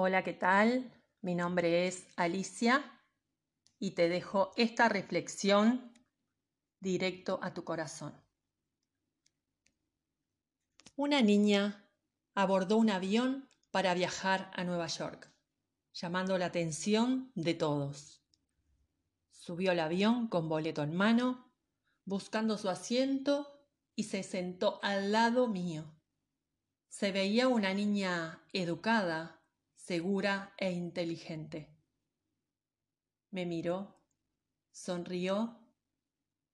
Hola, ¿qué tal? Mi nombre es Alicia y te dejo esta reflexión directo a tu corazón. Una niña abordó un avión para viajar a Nueva York, llamando la atención de todos. Subió al avión con boleto en mano, buscando su asiento y se sentó al lado mío. Se veía una niña educada, segura e inteligente. Me miró, sonrió,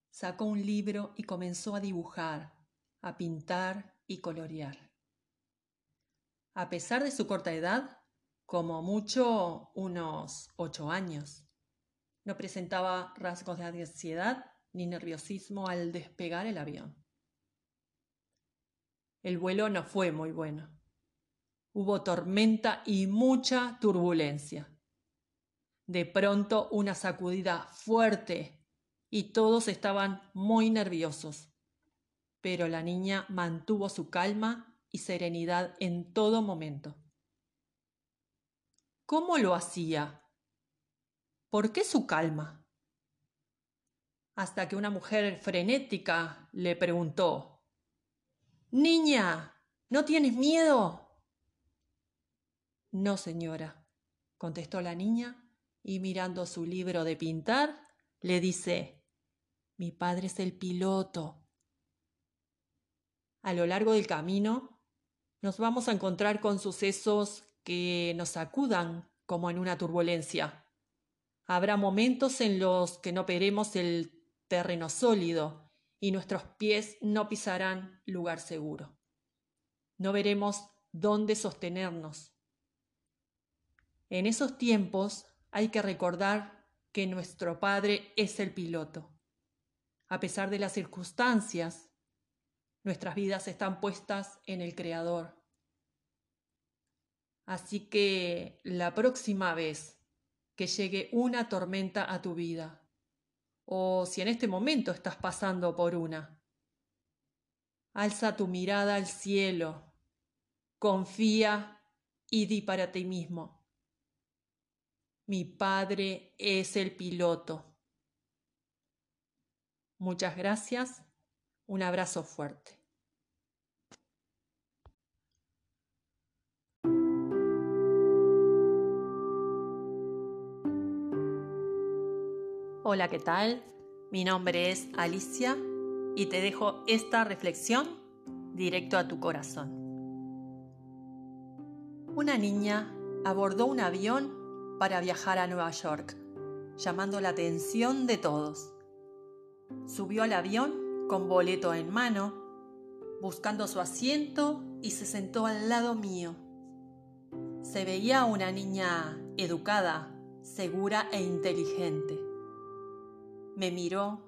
sacó un libro y comenzó a dibujar, a pintar y colorear. A pesar de su corta edad, como mucho unos ocho años, no presentaba rasgos de ansiedad ni nerviosismo al despegar el avión. El vuelo no fue muy bueno. Hubo tormenta y mucha turbulencia. De pronto una sacudida fuerte y todos estaban muy nerviosos. Pero la niña mantuvo su calma y serenidad en todo momento. ¿Cómo lo hacía? ¿Por qué su calma? Hasta que una mujer frenética le preguntó Niña, ¿no tienes miedo? No, señora, contestó la niña, y mirando su libro de pintar, le dice, mi padre es el piloto. A lo largo del camino nos vamos a encontrar con sucesos que nos sacudan como en una turbulencia. Habrá momentos en los que no veremos el terreno sólido y nuestros pies no pisarán lugar seguro. No veremos dónde sostenernos. En esos tiempos hay que recordar que nuestro Padre es el piloto. A pesar de las circunstancias, nuestras vidas están puestas en el Creador. Así que la próxima vez que llegue una tormenta a tu vida, o si en este momento estás pasando por una. Alza tu mirada al cielo, confía y di para ti mismo. Mi Padre es el piloto. Muchas gracias, un abrazo fuerte. Hola, ¿qué tal? Mi nombre es Alicia y te dejo esta reflexión directo a tu corazón. Una niña abordó un avión para viajar a Nueva York, llamando la atención de todos. Subió al avión con boleto en mano, buscando su asiento y se sentó al lado mío. Se veía una niña educada, segura e inteligente. Me miró,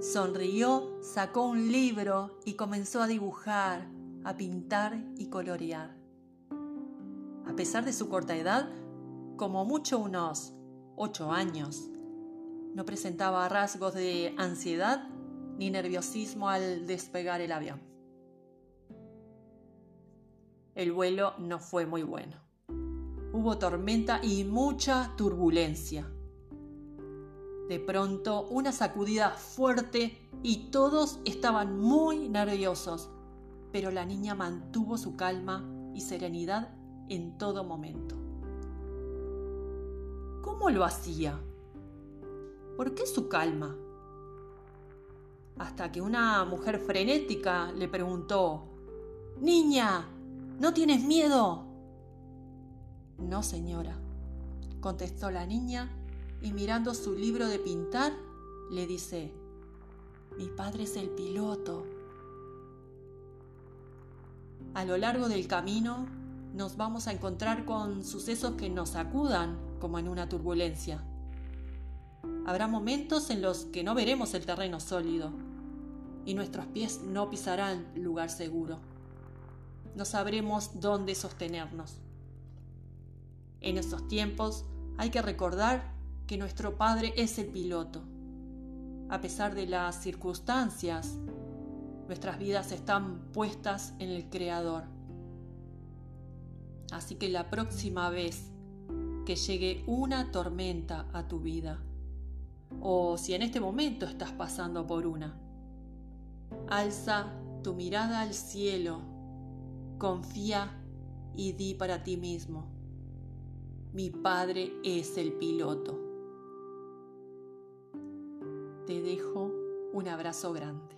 sonrió, sacó un libro y comenzó a dibujar, a pintar y colorear. A pesar de su corta edad, como mucho unos ocho años, no presentaba rasgos de ansiedad ni nerviosismo al despegar el avión. El vuelo no fue muy bueno. Hubo tormenta y mucha turbulencia. De pronto, una sacudida fuerte y todos estaban muy nerviosos, pero la niña mantuvo su calma y serenidad en todo momento. ¿Cómo lo hacía? ¿Por qué su calma? Hasta que una mujer frenética le preguntó, Niña, ¿no tienes miedo? No, señora, contestó la niña y mirando su libro de pintar, le dice, mi padre es el piloto. A lo largo del camino nos vamos a encontrar con sucesos que nos sacudan como en una turbulencia. Habrá momentos en los que no veremos el terreno sólido y nuestros pies no pisarán lugar seguro. No sabremos dónde sostenernos. En esos tiempos hay que recordar que nuestro Padre es el piloto. A pesar de las circunstancias, nuestras vidas están puestas en el Creador. Así que la próxima vez que llegue una tormenta a tu vida, o si en este momento estás pasando por una, alza tu mirada al cielo, confía y di para ti mismo, mi Padre es el piloto. Te dejo un abrazo grande.